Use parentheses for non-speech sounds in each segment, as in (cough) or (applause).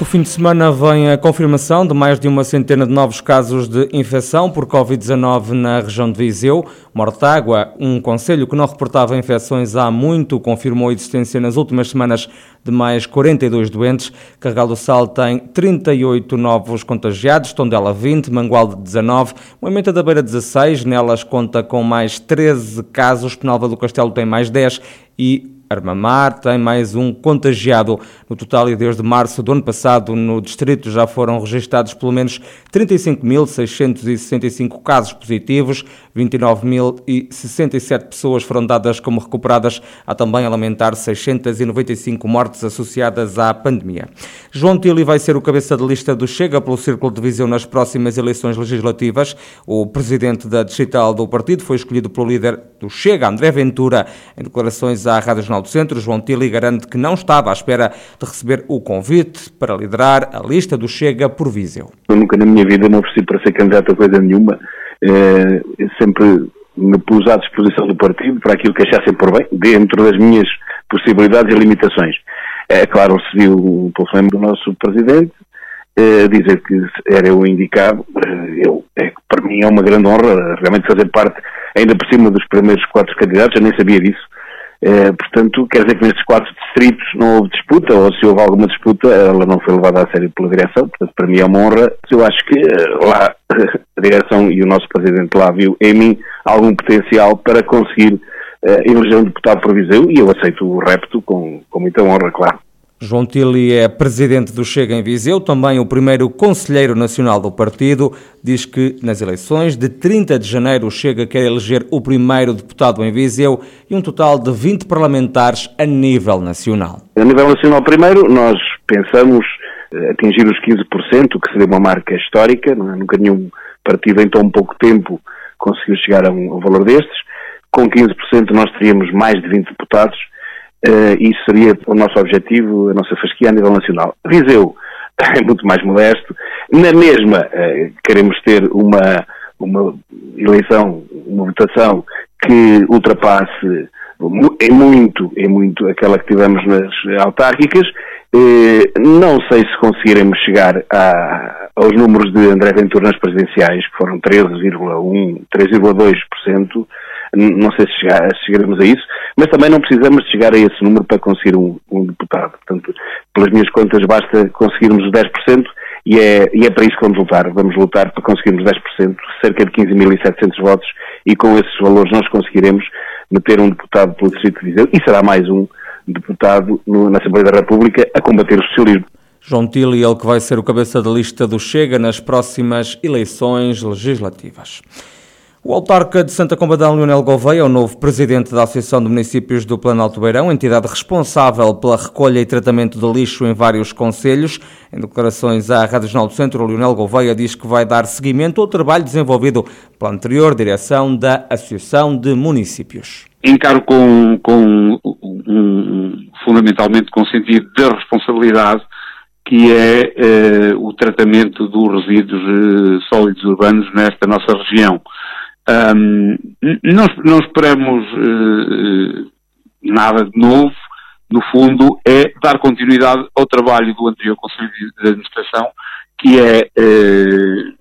Do fim de semana vem a confirmação de mais de uma centena de novos casos de infecção por Covid-19 na região de Viseu. Mortágua, um conselho que não reportava infecções há muito, confirmou a existência nas últimas semanas de mais 42 doentes. Carregal do Sal tem 38 novos contagiados, Tondela 20, Mangualde 19, Moimenta da Beira 16, nelas conta com mais 13 casos, Penalva do Castelo tem mais 10 e Armamar tem mais um contagiado. No total, e desde março do ano passado, no distrito já foram registados pelo menos 35.665 casos positivos, 29.067 pessoas foram dadas como recuperadas. Há também a lamentar 695 mortes associadas à pandemia. João Tili vai ser o cabeça de lista do Chega pelo Círculo de Visão nas próximas eleições legislativas. O presidente da digital do partido foi escolhido pelo líder do Chega, André Ventura, em declarações à Rádio Jornal do Centro, João Tili garante que não estava à espera de receber o convite para liderar a lista do Chega por Viseu. Eu nunca na minha vida me ofereci para ser candidato a coisa nenhuma. É, sempre me pus à disposição do partido para aquilo que achassem por bem, dentro das minhas possibilidades e limitações. É claro, recebi o telefonema do nosso presidente, a dizer que era o indicado. Eu, é, para mim é uma grande honra realmente fazer parte, ainda por cima dos primeiros quatro candidatos, eu nem sabia disso. Eh, portanto, quer dizer que nestes quatro distritos não houve disputa, ou se houve alguma disputa, ela não foi levada a sério pela direção, portanto, para mim é uma honra. Eu acho que eh, lá (laughs) a direção e o nosso presidente lá viu em mim algum potencial para conseguir uh, eleger um deputado proviseu e eu aceito o repto com, com muita honra, claro. João Tili é presidente do Chega em Viseu, também o primeiro conselheiro nacional do partido. Diz que nas eleições de 30 de janeiro o Chega quer eleger o primeiro deputado em Viseu e um total de 20 parlamentares a nível nacional. A nível nacional, primeiro, nós pensamos eh, atingir os 15%, que seria uma marca histórica. É? Nunca nenhum partido em tão pouco tempo conseguiu chegar a um valor destes. Com 15% nós teríamos mais de 20 deputados Uh, isso seria o nosso objetivo, a nossa fasquia a nível nacional. Viseu (laughs) é muito mais modesto. Na mesma, uh, queremos ter uma, uma eleição, uma votação que ultrapasse é muito, é muito aquela que tivemos nas autárquicas. Uh, não sei se conseguiremos chegar a, aos números de André Ventura nas presidenciais, que foram 13,1, 3,2% não sei se, chegar, se, chegaremos a isso, mas também não precisamos chegar a esse número para conseguir um, um deputado. Portanto, pelas minhas contas, basta conseguirmos os 10% e é, e é para isso que vamos lutar. Vamos lutar para conseguirmos 10%, cerca de 15.700 votos, e com esses valores nós conseguiremos meter um deputado pelo Distrito de Viseu e será mais um deputado no, na Assembleia da República a combater o socialismo. João Tili, ele que vai ser o cabeça da lista do Chega nas próximas eleições legislativas. O autarca de Santa Combadão, Leonel Gouveia, é o novo presidente da Associação de Municípios do Planalto Beirão, entidade responsável pela recolha e tratamento de lixo em vários concelhos. Em declarações à Rádio Jornal do Centro, Leonel Gouveia diz que vai dar seguimento ao trabalho desenvolvido pela anterior direção da Associação de Municípios. Encaro com, com um, fundamentalmente com sentido de responsabilidade que é eh, o tratamento dos resíduos eh, sólidos urbanos nesta nossa região. Um, não, não esperamos uh, nada de novo, no fundo, é dar continuidade ao trabalho do anterior Conselho de Administração, que é uh,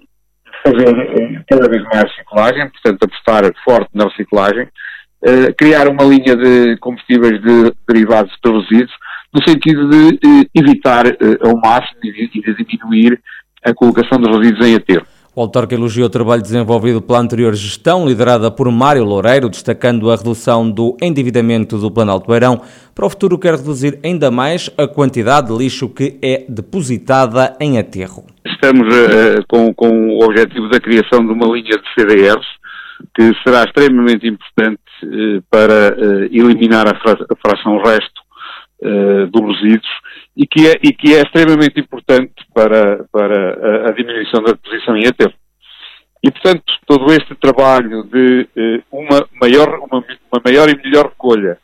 fazer cada vez mais reciclagem, portanto, apostar forte na reciclagem, uh, criar uma linha de combustíveis de derivados de resíduos, no sentido de evitar ao máximo e de, de diminuir a colocação dos resíduos em aterro. O autarca elogiou o trabalho desenvolvido pela anterior gestão, liderada por Mário Loureiro, destacando a redução do endividamento do Planalto Beirão. Para o futuro, quer reduzir ainda mais a quantidade de lixo que é depositada em aterro. Estamos uh, com, com o objetivo da criação de uma linha de CDRs, que será extremamente importante uh, para uh, eliminar a, fra a fração resto dos resíduos e que é, e que é extremamente importante para, para a, a diminuição da deposição em aterro. E, portanto, todo este trabalho de eh, uma, maior, uma, uma, maior e melhor recolha,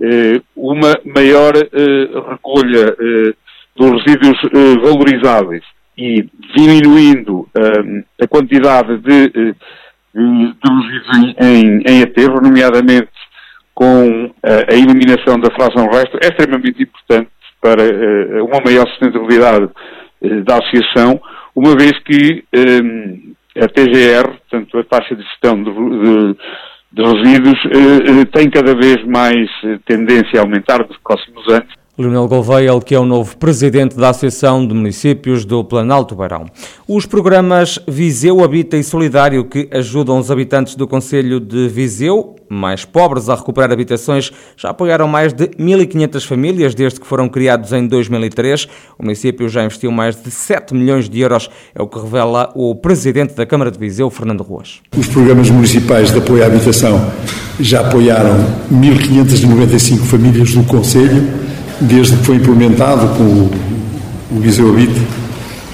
eh, uma maior eh, recolha eh, dos resíduos eh, valorizáveis e diminuindo eh, a quantidade de traduzidos em, em, em aterro, nomeadamente com a eliminação da fração resto, é extremamente importante para uma maior sustentabilidade da associação, uma vez que a TGR, portanto a taxa de gestão de, de, de resíduos, tem cada vez mais tendência a aumentar nos próximos anos Leonel Gouveia, ele que é o novo presidente da Associação de Municípios do Planalto Beirão. Os programas Viseu Habita e Solidário, que ajudam os habitantes do Conselho de Viseu, mais pobres, a recuperar habitações, já apoiaram mais de 1.500 famílias desde que foram criados em 2003. O município já investiu mais de 7 milhões de euros, é o que revela o presidente da Câmara de Viseu, Fernando Ruas. Os programas municipais de apoio à habitação já apoiaram 1.595 famílias do Conselho desde que foi implementado com o, o Viseu Habite,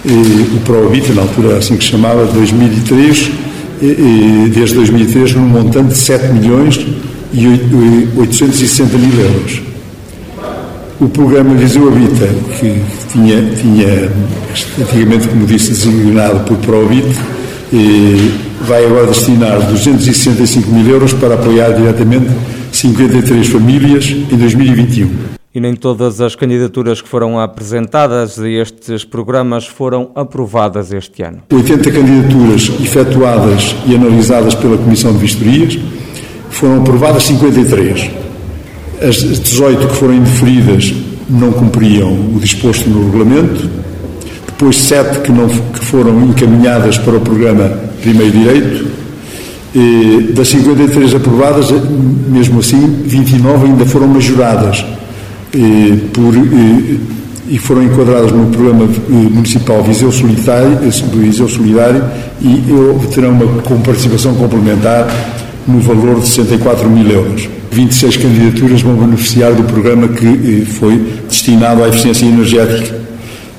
e, o ProHabite, na altura assim que se chamava, 2003, e, e, desde 2003, num montante de 7 milhões e 860 mil euros. O programa Viseu Habita, que tinha, tinha antigamente, como disse, designado por ProHabite, vai agora destinar 265 mil euros para apoiar diretamente 53 famílias em 2021 e nem todas as candidaturas que foram apresentadas a estes programas foram aprovadas este ano. 80 candidaturas efetuadas e analisadas pela Comissão de Vistorias foram aprovadas 53. As 18 que foram indeferidas não cumpriam o disposto no regulamento. Depois, 7 que, não, que foram encaminhadas para o programa Primeiro Direito. E das 53 aprovadas, mesmo assim, 29 ainda foram majoradas por, e, e foram enquadradas no programa municipal Viseu Solidário, Viseu Solidário e terão uma participação complementar no valor de 64 mil euros. 26 candidaturas vão beneficiar do programa que foi destinado à eficiência energética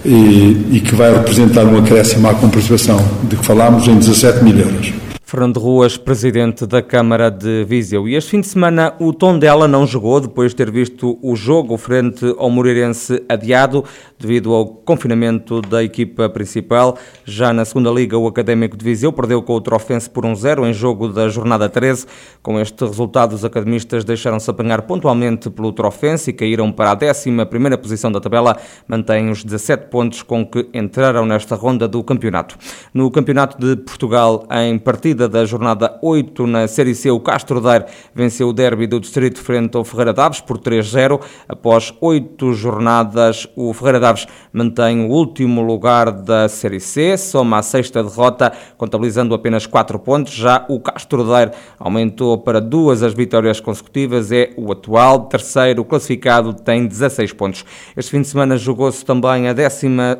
e, e que vai representar um acréscimo à comparticipação de que falámos em 17 mil euros. Fernando Ruas, presidente da Câmara de Viseu. E este fim de semana o Tondela não jogou depois de ter visto o jogo frente ao Moreirense adiado devido ao confinamento da equipa principal. Já na segunda liga, o Académico de Viseu perdeu com o Trofense por 1-0 um em jogo da jornada 13. Com este resultado, os academistas deixaram-se apanhar pontualmente pelo Trofense e caíram para a 11 primeira posição da tabela. Mantêm os 17 pontos com que entraram nesta ronda do campeonato. No Campeonato de Portugal, em partida partida da jornada 8 na Série C, o Castro Daire venceu o derby do Distrito frente ao Ferreira Daves por 3-0. Após oito jornadas, o Ferreira Daves mantém o último lugar da Série C, soma a sexta derrota, contabilizando apenas 4 pontos. Já o Castro Daire aumentou para duas as vitórias consecutivas, é o atual terceiro classificado, tem 16 pontos. Este fim de semana jogou-se também a décima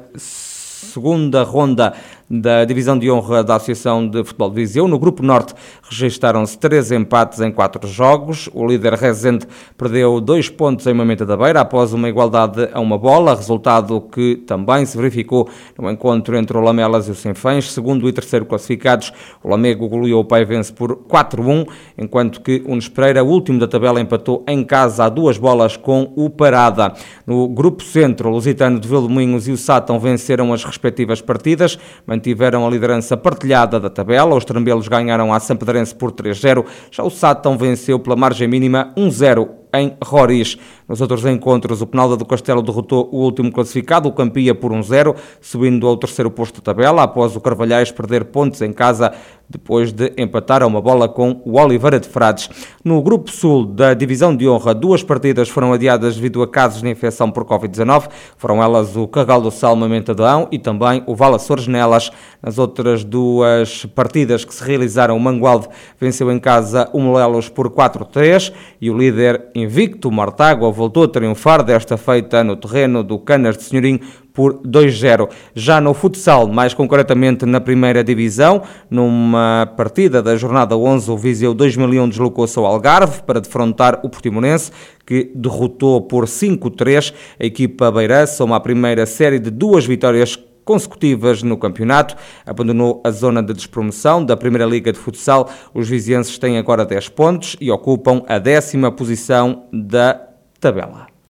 segunda ronda da divisão de honra da Associação de Futebol de Viseu. No Grupo Norte registaram-se três empates em quatro jogos. O líder Rezende perdeu dois pontos em Mamenta da Beira após uma igualdade a uma bola, resultado que também se verificou no encontro entre o Lamelas e o Sinfãs. Segundo e terceiro classificados, o Lamego goleou o Paivense por 4-1, enquanto que o Nespereira, último da tabela, empatou em casa a duas bolas com o Parada. No Grupo Centro, o Lusitano de Vilmoinhos e o Sátão venceram as respectivas partidas, mantiveram a liderança partilhada da tabela. Os trambelos ganharam a Sampedrense por 3-0. Já o Sátão venceu pela margem mínima 1-0 em Roriz. Nos outros encontros, o Penalda do Castelo derrotou o último classificado, o Campia, por 1-0, subindo ao terceiro posto da tabela, após o Carvalhais perder pontos em casa depois de empatar a uma bola com o Oliveira de Frades. No Grupo Sul da Divisão de Honra, duas partidas foram adiadas devido a casos de infecção por Covid-19. Foram elas o Carral do Salma Mentadão e também o Vala Nelas. Nas outras duas partidas que se realizaram, o Mangualde venceu em casa o Molelos por 4-3 e o líder invicto, Mortágua, voltou a triunfar, desta feita no terreno do Canas de Senhorim por 2-0. Já no futsal, mais concretamente na primeira divisão, numa partida da jornada 11, o Viseu 2001 deslocou-se ao Algarve para defrontar o Portimonense, que derrotou por 5-3 a equipa Beira, soma a primeira série de duas vitórias consecutivas no campeonato, abandonou a zona de despromoção da Primeira Liga de Futsal. Os vizienses têm agora 10 pontos e ocupam a décima posição da tabela.